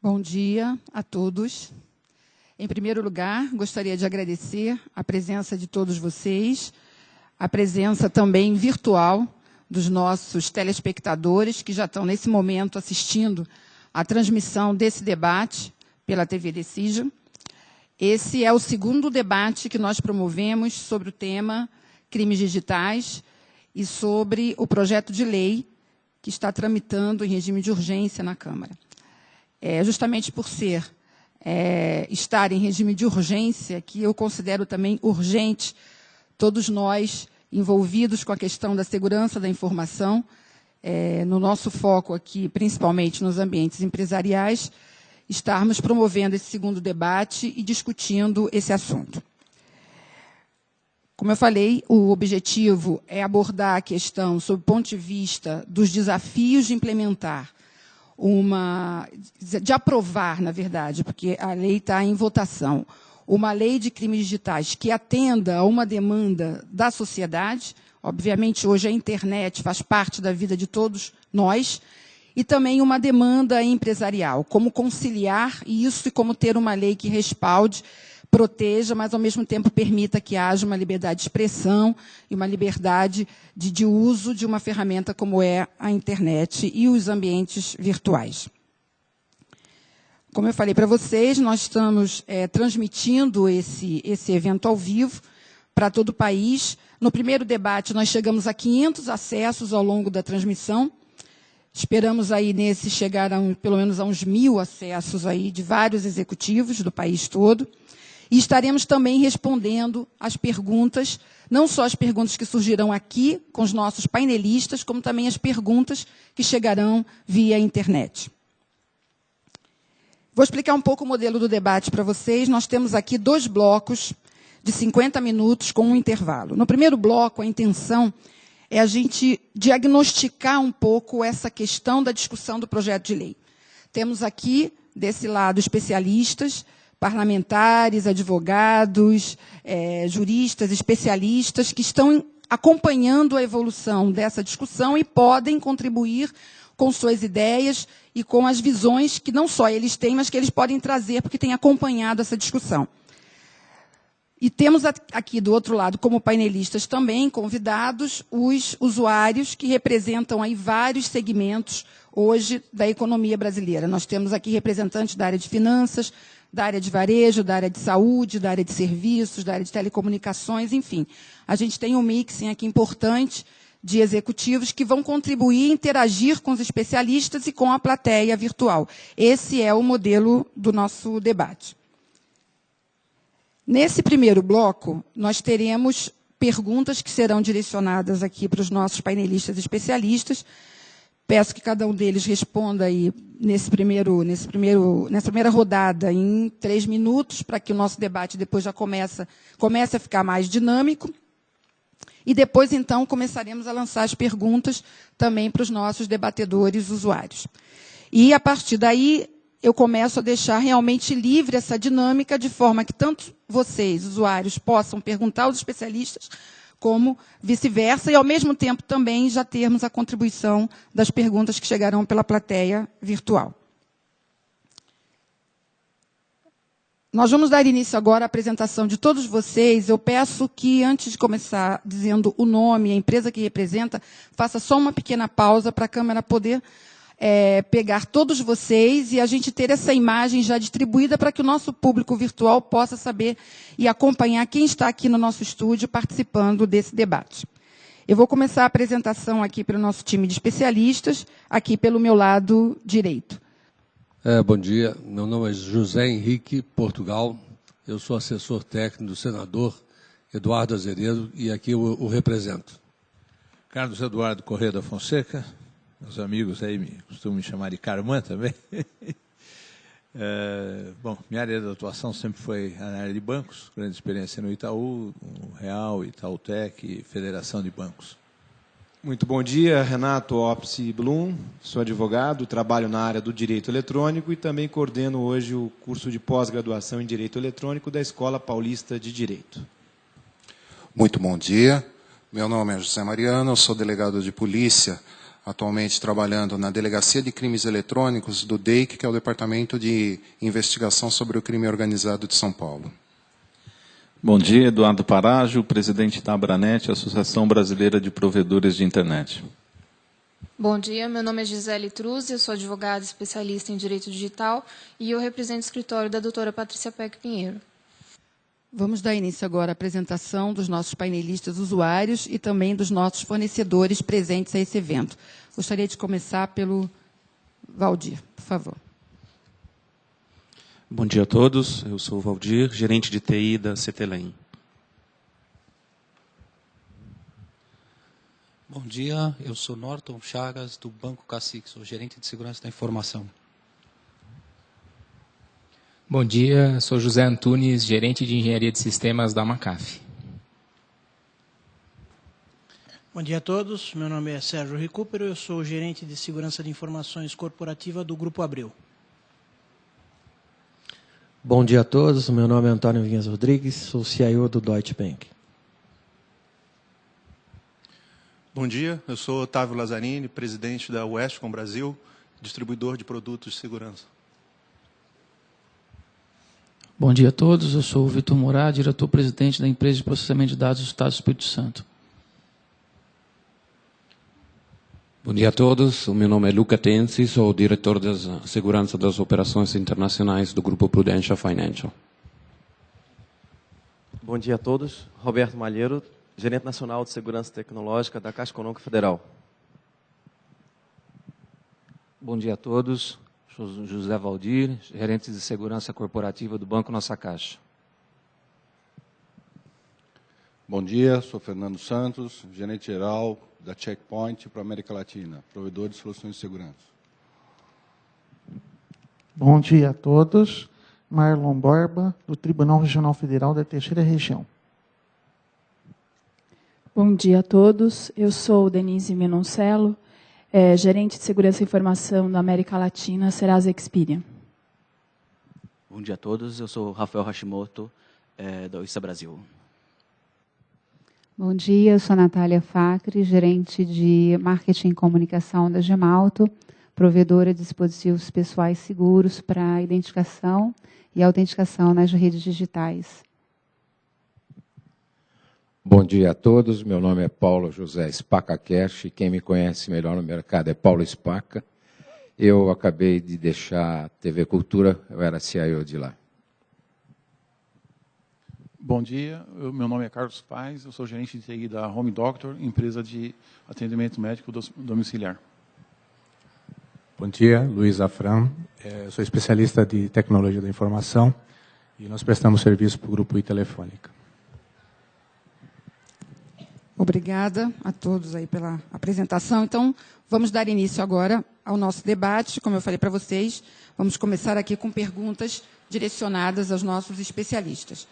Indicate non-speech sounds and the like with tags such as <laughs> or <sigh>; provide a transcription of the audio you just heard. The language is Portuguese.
Bom dia a todos. Em primeiro lugar, gostaria de agradecer a presença de todos vocês, a presença também virtual dos nossos telespectadores que já estão nesse momento assistindo a transmissão desse debate pela TV Decision. Esse é o segundo debate que nós promovemos sobre o tema crimes digitais e sobre o projeto de lei que está tramitando em regime de urgência na Câmara. É justamente por ser é, estar em regime de urgência que eu considero também urgente todos nós envolvidos com a questão da segurança da informação, é, no nosso foco aqui, principalmente nos ambientes empresariais, estarmos promovendo esse segundo debate e discutindo esse assunto. Como eu falei, o objetivo é abordar a questão sob o ponto de vista dos desafios de implementar uma. de aprovar, na verdade, porque a lei está em votação, uma lei de crimes digitais que atenda a uma demanda da sociedade. Obviamente, hoje a internet faz parte da vida de todos nós, e também uma demanda empresarial, como conciliar isso e como ter uma lei que respalde, proteja, mas ao mesmo tempo permita que haja uma liberdade de expressão e uma liberdade de, de uso de uma ferramenta como é a internet e os ambientes virtuais. Como eu falei para vocês, nós estamos é, transmitindo esse, esse evento ao vivo para todo o país. No primeiro debate, nós chegamos a 500 acessos ao longo da transmissão. Esperamos aí nesse chegar a um, pelo menos a uns mil acessos aí de vários executivos do país todo. E estaremos também respondendo às perguntas, não só as perguntas que surgirão aqui com os nossos painelistas, como também as perguntas que chegarão via internet. Vou explicar um pouco o modelo do debate para vocês. Nós temos aqui dois blocos de 50 minutos com um intervalo. No primeiro bloco, a intenção é a gente diagnosticar um pouco essa questão da discussão do projeto de lei. Temos aqui, desse lado, especialistas, parlamentares, advogados, é, juristas, especialistas, que estão acompanhando a evolução dessa discussão e podem contribuir com suas ideias e com as visões que não só eles têm, mas que eles podem trazer, porque têm acompanhado essa discussão. E temos aqui do outro lado, como painelistas também, convidados, os usuários que representam aí vários segmentos hoje da economia brasileira. Nós temos aqui representantes da área de finanças, da área de varejo, da área de saúde, da área de serviços, da área de telecomunicações, enfim. A gente tem um mixing aqui importante de executivos que vão contribuir e interagir com os especialistas e com a plateia virtual. Esse é o modelo do nosso debate. Nesse primeiro bloco, nós teremos perguntas que serão direcionadas aqui para os nossos painelistas especialistas. Peço que cada um deles responda aí nesse primeiro, nesse primeiro, nessa primeira rodada em três minutos, para que o nosso debate depois já começa, comece a ficar mais dinâmico. E depois, então, começaremos a lançar as perguntas também para os nossos debatedores usuários. E, a partir daí, eu começo a deixar realmente livre essa dinâmica, de forma que tanto vocês, usuários, possam perguntar aos especialistas, como vice-versa, e, ao mesmo tempo, também já termos a contribuição das perguntas que chegarão pela plateia virtual. Nós vamos dar início agora à apresentação de todos vocês. Eu peço que, antes de começar dizendo o nome, a empresa que representa, faça só uma pequena pausa para a câmera poder é, pegar todos vocês e a gente ter essa imagem já distribuída para que o nosso público virtual possa saber e acompanhar quem está aqui no nosso estúdio participando desse debate. Eu vou começar a apresentação aqui para o nosso time de especialistas, aqui pelo meu lado direito. É, bom dia, meu nome é José Henrique Portugal, eu sou assessor técnico do senador Eduardo Azeredo e aqui eu o represento. Carlos Eduardo Correia da Fonseca, meus amigos aí me, costumam me chamar de Carmã também. <laughs> é, bom, minha área de atuação sempre foi na área de bancos, grande experiência no Itaú, no Real, Itautec, Federação de Bancos. Muito bom dia, Renato Opsi Blum, sou advogado, trabalho na área do direito eletrônico e também coordeno hoje o curso de pós-graduação em direito eletrônico da Escola Paulista de Direito. Muito bom dia, meu nome é José Mariano, sou delegado de polícia atualmente trabalhando na Delegacia de Crimes Eletrônicos do DEIC, que é o Departamento de Investigação sobre o Crime Organizado de São Paulo. Bom dia, Eduardo Parágio, presidente da Abranet, Associação Brasileira de Provedores de Internet. Bom dia, meu nome é Gisele Truz, eu sou advogada especialista em Direito Digital e eu represento o escritório da doutora Patrícia Peck Pinheiro. Vamos dar início agora à apresentação dos nossos painelistas usuários e também dos nossos fornecedores presentes a esse evento. Gostaria de começar pelo Valdir, por favor. Bom dia a todos. Eu sou o Valdir, gerente de TI da CTLEM. Bom dia, eu sou Norton Chagas, do Banco Cacique, sou gerente de segurança da informação. Bom dia, sou José Antunes, gerente de engenharia de sistemas da Macaf. Bom dia a todos, meu nome é Sérgio Recupero, eu sou gerente de segurança de informações corporativa do Grupo Abreu. Bom dia a todos, meu nome é Antônio Vinhas Rodrigues, sou CIO do Deutsche Bank. Bom dia, eu sou Otávio Lazzarini, presidente da Westcom Brasil, distribuidor de produtos de segurança. Bom dia a todos, eu sou o Vitor Morar, diretor-presidente da empresa de processamento de dados do Estado do Espírito Santo. Bom dia a todos, o meu nome é Luca Tensi, sou o diretor de segurança das operações internacionais do Grupo Prudential Financial. Bom dia a todos, Roberto Malheiro, gerente nacional de segurança tecnológica da Caixa Econômica Federal. Bom dia a todos, Sou José Valdir, gerente de segurança corporativa do Banco Nossa Caixa. Bom dia, sou Fernando Santos, gerente geral da Checkpoint para a América Latina, provedor de soluções de segurança. Bom dia a todos, Marlon Borba, do Tribunal Regional Federal da Terceira Região. Bom dia a todos, eu sou Denise Menoncello, é, gerente de segurança e informação da América Latina, Serasa Experian. Bom dia a todos, eu sou Rafael Hashimoto, é, da Oissa Brasil. Bom dia, eu sou Natália Facre, gerente de marketing e comunicação da Gemalto, provedora de dispositivos pessoais seguros para identificação e autenticação nas redes digitais. Bom dia a todos, meu nome é Paulo José Spaca Cash, e quem me conhece melhor no mercado é Paulo Spaca. Eu acabei de deixar a TV Cultura, eu era CIO de lá. Bom dia, eu, meu nome é Carlos Paz, eu sou gerente de TI da Home Doctor, empresa de atendimento médico domiciliar. Bom dia, Luiz Afram, é, eu sou especialista de tecnologia da informação e nós prestamos serviço para o Grupo I Telefônica. Obrigada a todos aí pela apresentação. Então, vamos dar início agora ao nosso debate. Como eu falei para vocês, vamos começar aqui com perguntas direcionadas aos nossos especialistas.